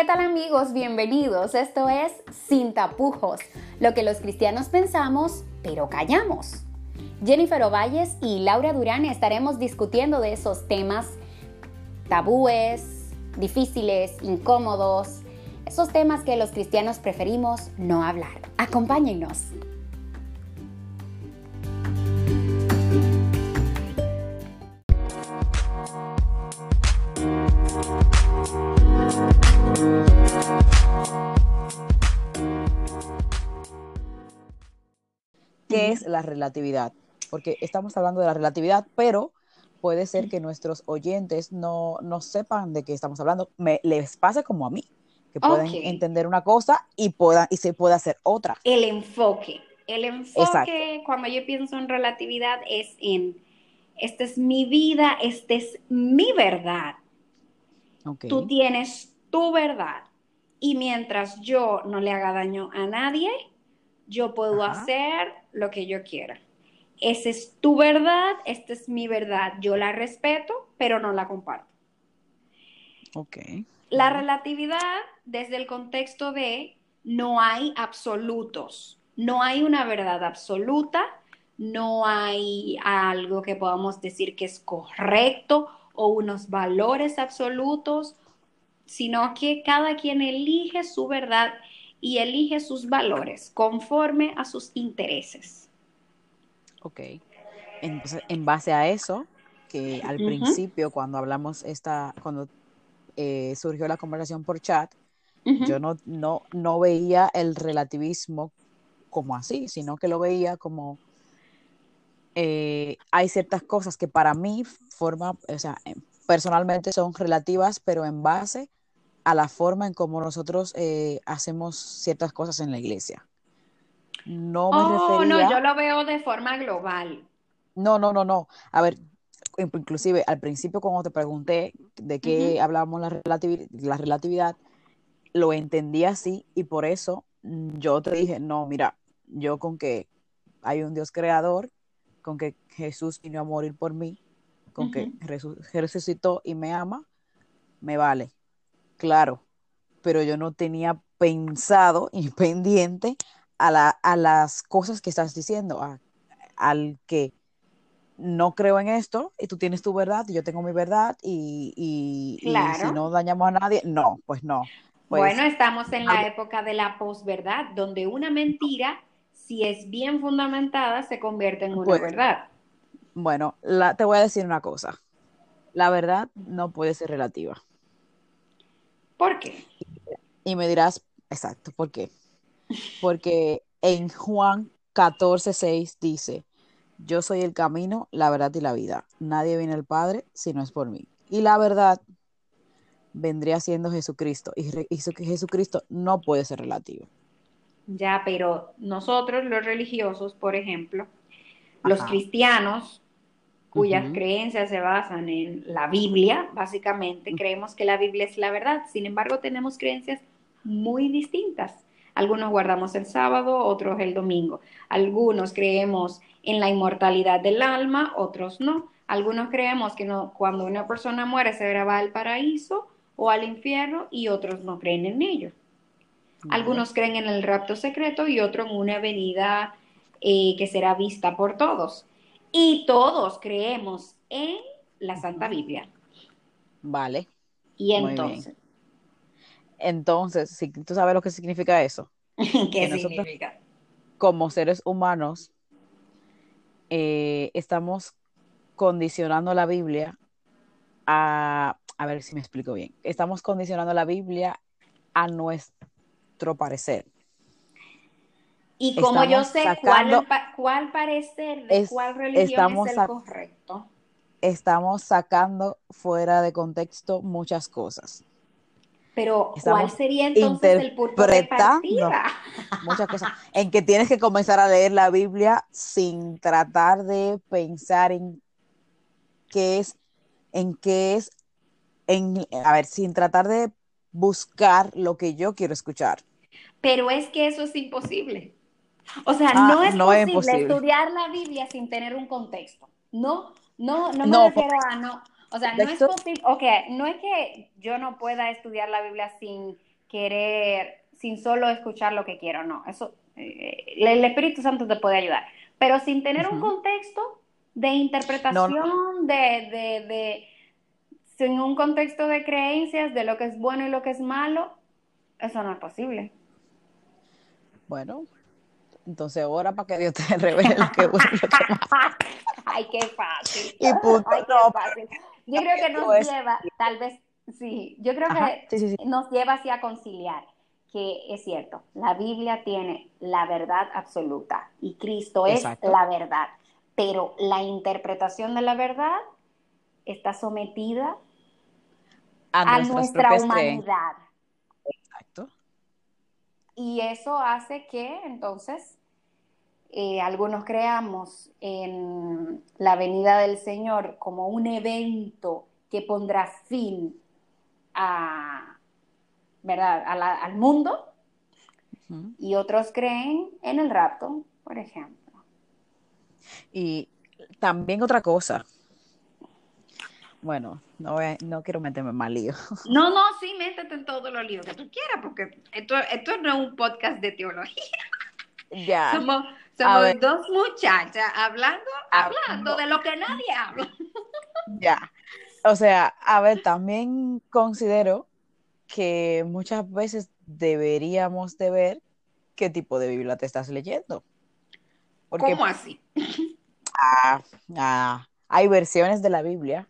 ¿Qué tal amigos? Bienvenidos. Esto es Sin tapujos, lo que los cristianos pensamos, pero callamos. Jennifer Ovalles y Laura Durán estaremos discutiendo de esos temas tabúes, difíciles, incómodos, esos temas que los cristianos preferimos no hablar. Acompáñennos. La relatividad? Porque estamos hablando de la relatividad, pero puede ser que nuestros oyentes no, no sepan de qué estamos hablando. Me, les pase como a mí, que pueden Ok. entender una cosa y, puedan, y se puede hacer otra. El enfoque. El enfoque, Exacto. cuando yo pienso en relatividad, es en, esta es mi vida, esta es mi verdad. Ok. Tú tienes tu verdad. Y mientras yo no le haga daño a nadie, yo puedo Ajá. hacer lo que yo quiera. Esa es tu verdad, esta es mi verdad. Yo la respeto, pero no la comparto. Ok. La relatividad desde el contexto de no hay absolutos, no hay una verdad absoluta, no hay algo que podamos decir que es correcto o unos valores absolutos, sino que cada quien elige su verdad y elige sus valores conforme a sus intereses. Ok. Entonces, en base a eso, que al principio, cuando hablamos esta, cuando eh, surgió la conversación por chat, yo no, no, no veía el relativismo como así, sino que lo veía como eh, hay ciertas cosas que para mí forma, o sea, eh, personalmente son relativas, pero en base a la forma en cómo nosotros eh, hacemos ciertas cosas en la iglesia. No me Oh, no, refería. yo lo veo de forma global. No, no, no, no. A ver, in- inclusive al principio cuando te pregunté de qué hablábamos la relativi- la relatividad, lo entendí así y por eso yo te dije, no, mira, yo con que hay un Dios creador, con que Jesús vino a morir por mí, con que Ujú. resu- resucitó y me ama, me vale. Claro, pero yo no tenía pensado y pendiente a, la, a las cosas que estás diciendo, a- al que no creo en esto y tú tienes tu verdad y yo tengo mi verdad y, y- y si no dañamos a nadie, no, pues no. Pues Bueno, estamos en la época de la posverdad, donde una mentira, si es bien fundamentada, se convierte en una Pues- verdad. bueno, la- te voy a decir una cosa. La verdad no puede ser relativa. ¿Por qué? Y me dirás, exacto, ¿por qué? Porque en Juan 14, 6 dice, yo soy el camino, la verdad y la vida. Nadie viene al Padre si no es por mí. Y la verdad vendría siendo Jesucristo. Y y Jesu- Jesucristo no puede ser relativo. Ya, pero nosotros los religiosos, por ejemplo, los cristianos, cuyas creencias se basan en la Biblia, básicamente, Ujú. creemos que la Biblia es la verdad. Sin embargo, tenemos creencias muy distintas. Algunos guardamos el sábado, otros el domingo. Algunos creemos en la inmortalidad del alma, otros no. Algunos creemos que no, cuando una persona muere se va al paraíso o al infierno y otros no creen en ello. Algunos creen en el rapto secreto y otros en una venida eh, que será vista por todos. Y todos creemos en la Santa Biblia. Vale. Y entonces, Entonces, si tú sabes lo que significa eso, ¿qué que nosotros- significa? como seres humanos, eh, estamos condicionando la Biblia a, a ver si me explico bien, estamos condicionando la Biblia a nuestro parecer. Y como yo sé sacando- cuál, cuál parecer de Es- cuál religión estamos es el correcto. Estamos sacando fuera de contexto muchas cosas, Pero, ¿cuál sería entonces el punto de partida? muchas cosas, en que tienes que comenzar a leer la Biblia sin tratar de pensar en qué es, en qué es, en, a ver, sin tratar de buscar lo que yo quiero escuchar. Pero es que eso es imposible. O sea, Ah, no es no es posible estudiar la Biblia sin tener un contexto. No, no, no me No, refiero a no. O sea, no es posible. Ok, no es que yo no pueda estudiar la Biblia sin querer sin solo escuchar lo que quiero, no, eso eh, el Espíritu Santo te puede ayudar, pero sin tener un contexto de interpretación, De, de, de, sin un contexto de creencias de lo que es bueno y lo que es malo, eso no es posible. Bueno, entonces ahora para que Dios te revele lo que bueno Ay, qué fácil. Y punto. Ay, qué fácil. Yo creo que nos lleva, tal vez, sí, yo creo que nos lleva así a conciliar que es cierto, la Biblia tiene la verdad absoluta y Cristo es la verdad, pero la interpretación de la verdad está sometida a, nuestra humanidad. Exacto. Y eso hace que entonces eh, algunos creamos en la venida del Señor como un evento que pondrá fin a, ¿verdad? al mundo y otros creen en el rapto, por ejemplo. Y también otra cosa. Bueno, no, no quiero meterme en más lío. No, no, sí, métete en todos los líos que tú quieras, porque esto, esto no es un podcast de teología. Ya. Somos, somos dos muchachas hablando, ah, hablando de lo que nadie habla. Ya. O sea, a ver, también considero que muchas veces deberíamos de ver qué tipo de Biblia te estás leyendo. ¿Cómo así? Ah, ah, hay versiones de la Biblia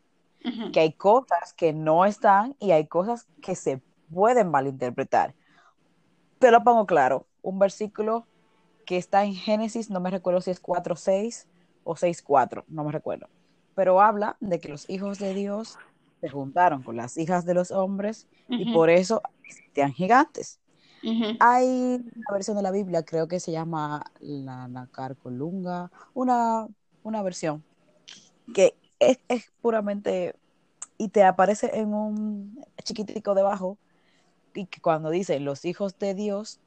que hay cosas que no están y hay cosas que se pueden malinterpretar. Te lo pongo claro, un versículo que está en Génesis, no me recuerdo si es 4.6 o 6.4, no me recuerdo, pero habla de que los hijos de Dios se juntaron con las hijas de los hombres y por eso existían gigantes. Hay una versión de la Biblia, creo que se llama la Nacar Colunga, una, una versión que es, puramente y te aparece en un chiquitico debajo y que cuando dice los hijos de Dios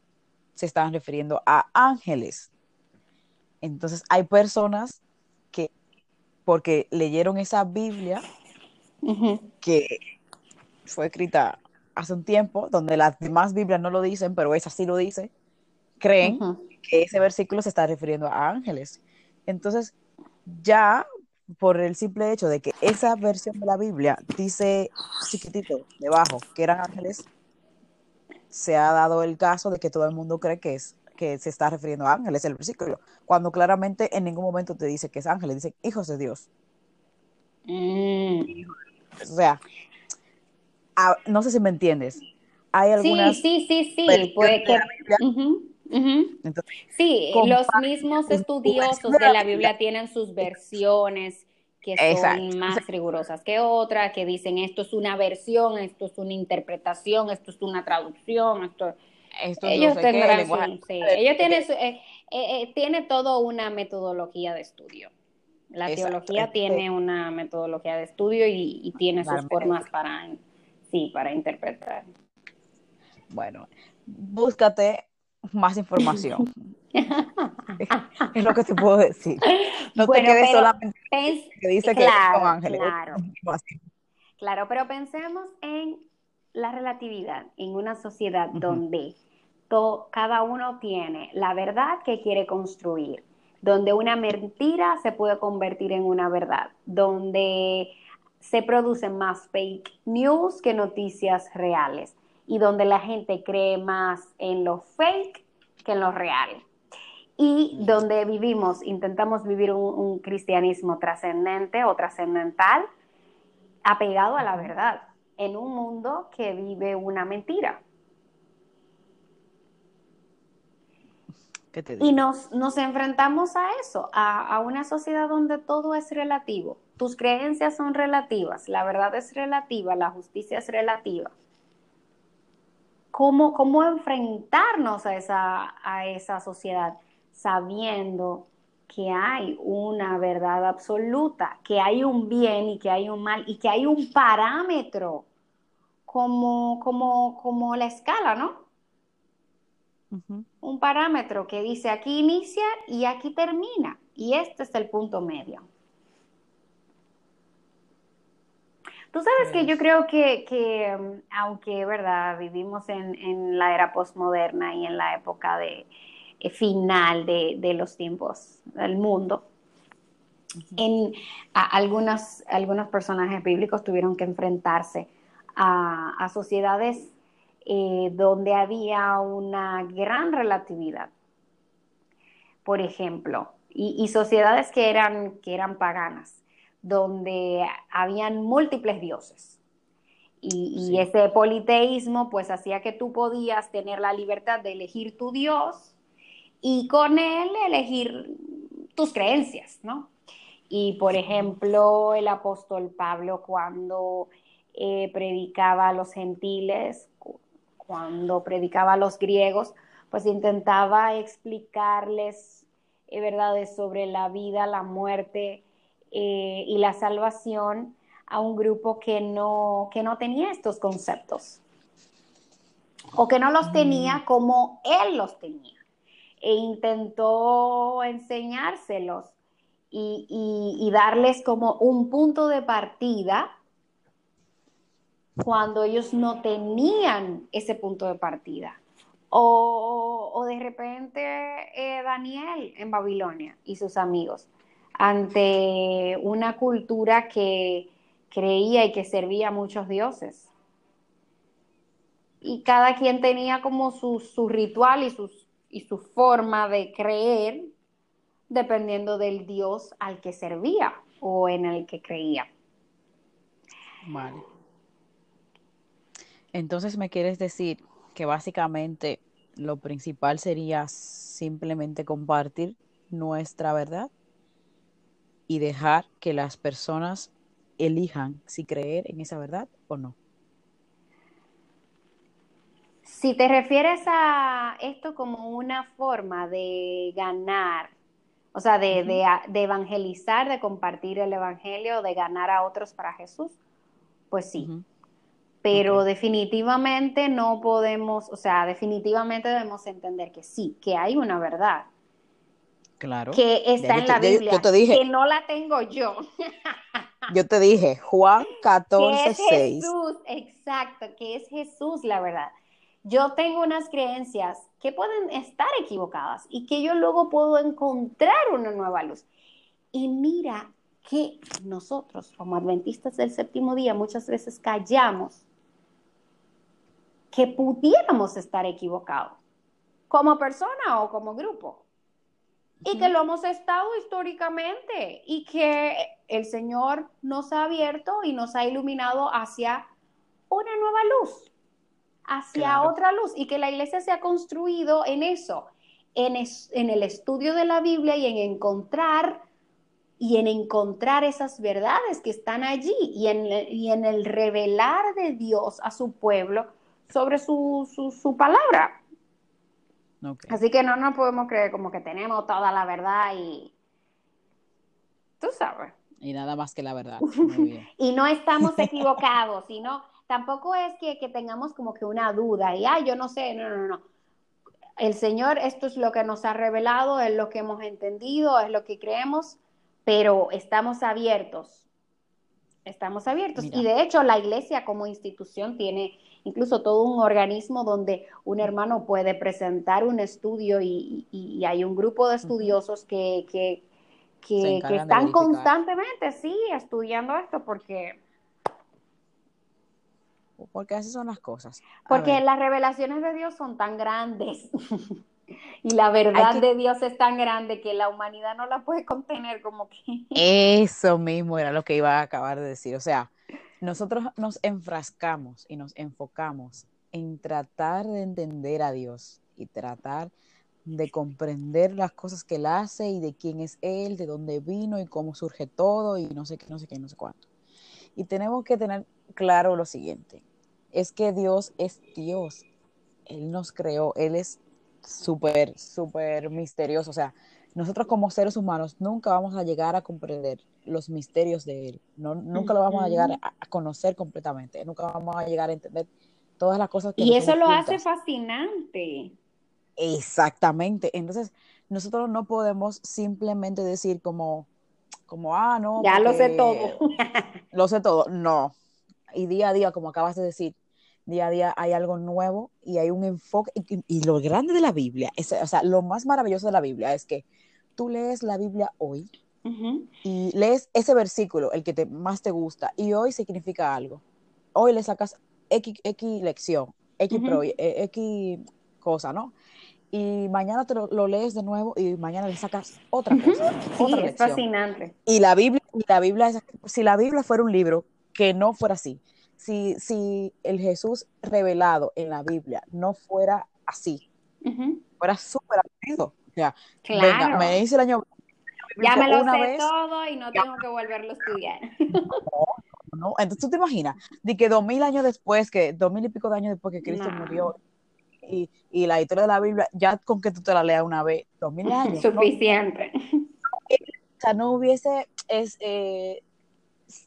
se están refiriendo a ángeles. Entonces hay personas que porque leyeron esa Biblia que fue escrita hace un tiempo, donde las demás Biblias no lo dicen, pero esa sí lo dice, creen que ese versículo se está refiriendo a ángeles. Entonces, ya por el simple hecho de que esa versión de la Biblia dice chiquitito debajo que eran ángeles, se ha dado el caso de que todo el mundo cree que es que se está refiriendo a ángeles el versículo, cuando claramente en ningún momento te dice que es ángeles, dice hijos de Dios. Mm. O sea, no sé si me entiendes. Hay algunas. Sí, sí, sí, sí. Puede que... sí, los mismos estudiosos de la Biblia tienen sus versiones que son más rigurosas que otras, que dicen esto es una versión, esto es una interpretación, esto es una traducción, esto, ellos tendrán sí, ellos tienen, eh, eh, eh, tiene todo una metodología de estudio. La teología tiene una metodología de estudio y, tiene sus formas para, sí, para interpretar. Bueno, búscate más información. es lo que te puedo decir. No te quedes solamente que dice que claro, ángeles. Claro. claro, pero pensemos en la relatividad, en una sociedad donde cada uno tiene la verdad que quiere construir donde una mentira se puede convertir en una verdad, donde se producen más fake news que noticias reales y donde la gente cree más en lo fake que en lo real. Y donde vivimos, intentamos vivir un, cristianismo trascendente o trascendental apegado a la verdad en un mundo que vive una mentira. Y nos, nos enfrentamos a eso, a, una sociedad donde todo es relativo. Tus creencias son relativas, la verdad es relativa, la justicia es relativa. ¿Cómo, cómo enfrentarnos a esa, a esa sociedad sabiendo que hay una verdad absoluta, que hay un bien y que hay un mal y que hay un parámetro como, como, como la escala, ¿no? Un parámetro que dice aquí inicia y aquí termina. Y este es el punto medio. Tú sabes que yo creo que, que um, aunque, ¿verdad? Vivimos en, en, la era postmoderna y en la época de final de, de, los tiempos del mundo, en algunos, algunos personajes bíblicos tuvieron que enfrentarse a, a sociedades eh, donde había una gran relatividad. Por ejemplo, y, y sociedades que eran, que eran paganas donde habían múltiples dioses. Y, ese politeísmo pues hacía que tú podías tener la libertad de elegir tu Dios y con él elegir tus creencias, ¿no? Y por ejemplo, el apóstol Pablo cuando eh, predicaba a los gentiles, cuando predicaba a los griegos, pues intentaba explicarles eh, verdades sobre la vida, la muerte, eh, y la salvación a un grupo que no, que no tenía estos conceptos o que no los tenía mm. como él los tenía. E intentó enseñárselos y, darles como un punto de partida cuando ellos no tenían ese punto de partida. O, de repente eh, Daniel en Babilonia y sus amigos ante una cultura que creía y que servía a muchos dioses. Y cada quien tenía como su, ritual y, sus, y su forma de creer dependiendo del dios al que servía o en el que creía. Vale. Entonces me quieres decir que básicamente lo principal sería simplemente compartir nuestra verdad y dejar que las personas elijan si creer en esa verdad o no. Si te refieres a esto como una forma de ganar, o sea, de, evangelizar, de compartir el evangelio, de ganar a otros para Jesús, pues sí. Pero definitivamente no podemos, o sea, definitivamente debemos entender que sí, que hay una verdad Claro. Que está en la Biblia. que no la tengo yo. yo te dije, Juan 14, es Jesús, exacto, que es Jesús la verdad. Yo tengo unas creencias que pueden estar equivocadas y que yo luego puedo encontrar una nueva luz. Y mira que nosotros, como adventistas del séptimo día, muchas veces callamos que pudiéramos estar equivocados, como persona o como grupo. Y que lo hemos estado históricamente y que el Señor nos ha abierto y nos ha iluminado hacia una nueva luz, hacia otra luz y que la iglesia se ha construido en eso, en, en el estudio de la Biblia y en encontrar y en encontrar esas verdades que están allí y en, y en el revelar de Dios a su pueblo sobre su, su, su palabra. Así que no nos podemos creer como que tenemos toda la verdad y tú sabes. Y nada más que la verdad. y no estamos equivocados, sino tampoco es que, tengamos como que una duda y, ay, yo no sé, no, no, no. El Señor, esto es lo que nos ha revelado, es lo que hemos entendido, es lo que creemos, pero estamos abiertos. Estamos abiertos. Y de hecho, la iglesia como institución tiene incluso todo un organismo donde un hermano puede presentar un estudio y, hay un grupo de estudiosos que, que, que, están constantemente, sí, estudiando esto porque... Porque así son las cosas. porque las revelaciones de Dios son tan grandes. y la verdad de Dios es tan grande que la humanidad no la puede contener como que... Eso mismo era lo que iba a acabar de decir. O sea, nosotros nos enfrascamos y nos enfocamos en tratar de entender a Dios y tratar de comprender las cosas que Él hace y de quién es Él, de dónde vino y cómo surge todo y no sé qué, no sé qué, no sé cuánto. Y tenemos que tener claro lo siguiente, es que Dios es Dios, Él nos creó, Él es súper, súper misterioso, o sea, nosotros como seres humanos nunca vamos a llegar a comprender los misterios de Él. No, nunca lo vamos a llegar a, conocer completamente, nunca vamos a llegar a entender todas las cosas que... Y eso lo hace fascinante. Exactamente. Entonces, nosotros no podemos simplemente decir como, como ah, no. Ya lo sé todo. lo sé todo. No, y día a día, como acabas de decir, día a día hay algo nuevo y hay un enfoque. Y, lo grande de la Biblia, es, o sea, lo más maravilloso de la Biblia es que tú lees la Biblia hoy y lees ese versículo, el que te, más te gusta, y hoy significa algo. Hoy le sacas X, lección, X, eh, X cosa, ¿no? Y mañana te lo, lees de nuevo y mañana le sacas otra cosa. Sí, es fascinante. Y la Biblia, y la Biblia, si la Biblia fuera un libro que no fuera así, si, si el Jesús revelado en la Biblia no fuera así, fuera súper aburrido. O claro. me dice el año. Ya me lo sé todo y no tengo que volverlo a estudiar. No, Entonces tú te imaginas, de que dos mil años después, que dos mil y pico de años después que Cristo murió, y, y, la historia de la Biblia, ya con que tú te la leas una vez, dos mil años. Suficiente. o sea, no hubiese es, eh,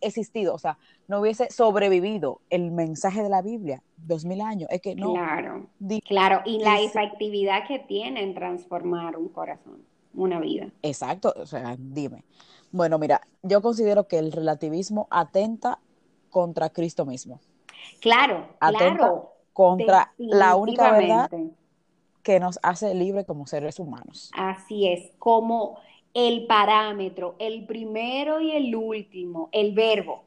existido, o sea, no hubiese sobrevivido el mensaje de la Biblia dos mil años. Es que no. Claro, claro, y la efectividad que tiene en transformar un corazón, una vida. Exacto, o sea, dime. Bueno, mira, yo considero que el relativismo atenta contra Cristo mismo. Claro, claro. Contra la única verdad que nos hace libre como seres humanos. Así es, como el parámetro, el primero y el último, el verbo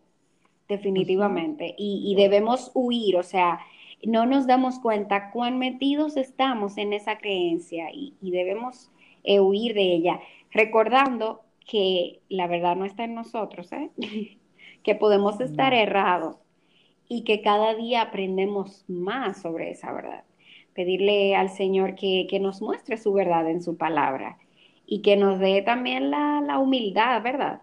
definitivamente. y, debemos huir, o sea, no nos damos cuenta cuán metidos estamos en esa creencia y, debemos eh, huir de ella, recordando que la verdad no está en nosotros, ¿eh? que podemos estar errados y que cada día aprendemos más sobre esa verdad. Pedirle al Señor que, nos muestre su verdad en su palabra y que nos dé también la, la humildad, ¿verdad?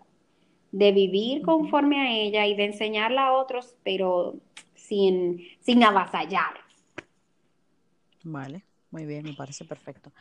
de vivir conforme a ella y de enseñarla a otros, pero sin, sin avasallar. Vale, muy bien, me parece perfecto.